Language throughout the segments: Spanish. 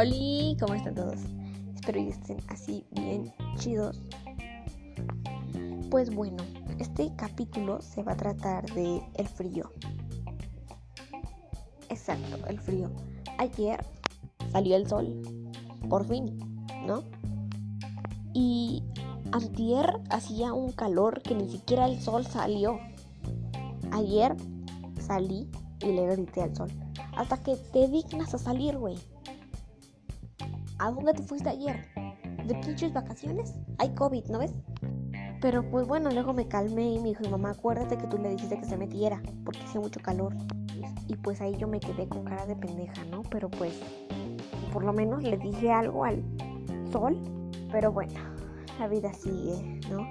Hola, ¿cómo están todos? Espero que estén así bien chidos. Pues bueno, este capítulo se va a tratar de el frío. Exacto, el frío. Ayer salió el sol, por fin, ¿no? Y antier hacía un calor que ni siquiera el sol salió. Ayer salí y le grité al sol. Hasta que te dignas a salir, güey. ¿A dónde te fuiste ayer? ¿De pinches vacaciones? Hay COVID, ¿no ves? Pero pues bueno, luego me calmé y me dijo, mamá, acuérdate que tú le dijiste que se metiera, porque hace mucho calor. Y pues ahí yo me quedé con cara de pendeja, ¿no? Pero pues, por lo menos le dije algo al sol. Pero bueno, la vida sigue, ¿no?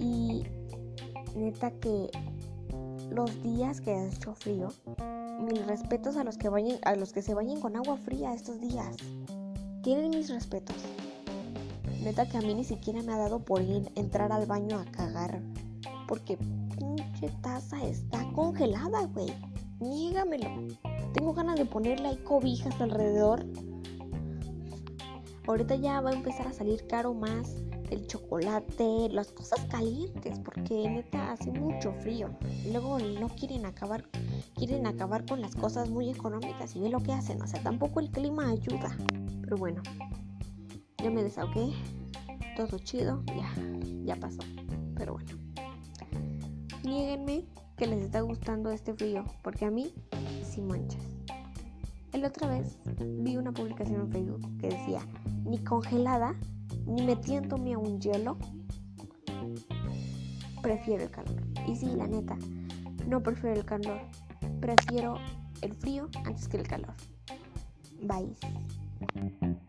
Y neta que los días que ha hecho frío, mis respetos a los que vayan, a los que se bañen con agua fría estos días. Tienen mis respetos. Neta que a mí ni siquiera me ha dado por ir entrar al baño a cagar. Porque pinche taza está congelada, güey. Niégamelo. Tengo ganas de ponerle ahí cobijas alrededor. Ahorita ya va a empezar a salir caro más el chocolate, las cosas calientes, porque neta hace mucho frío. Luego no quieren acabar, quieren acabar con las cosas muy económicas y ve lo que hacen. O sea, tampoco el clima ayuda. Pero bueno, ya me desahogué, todo chido, ya, ya pasó. Pero bueno, nieguenme que les está gustando este frío, porque a mí sí manchas. El otra vez vi una publicación en Facebook que decía, ni congelada ni metiéndome a un hielo, prefiero el calor. Y sí, la neta, no prefiero el calor, prefiero el frío antes que el calor. Bye. Thank you.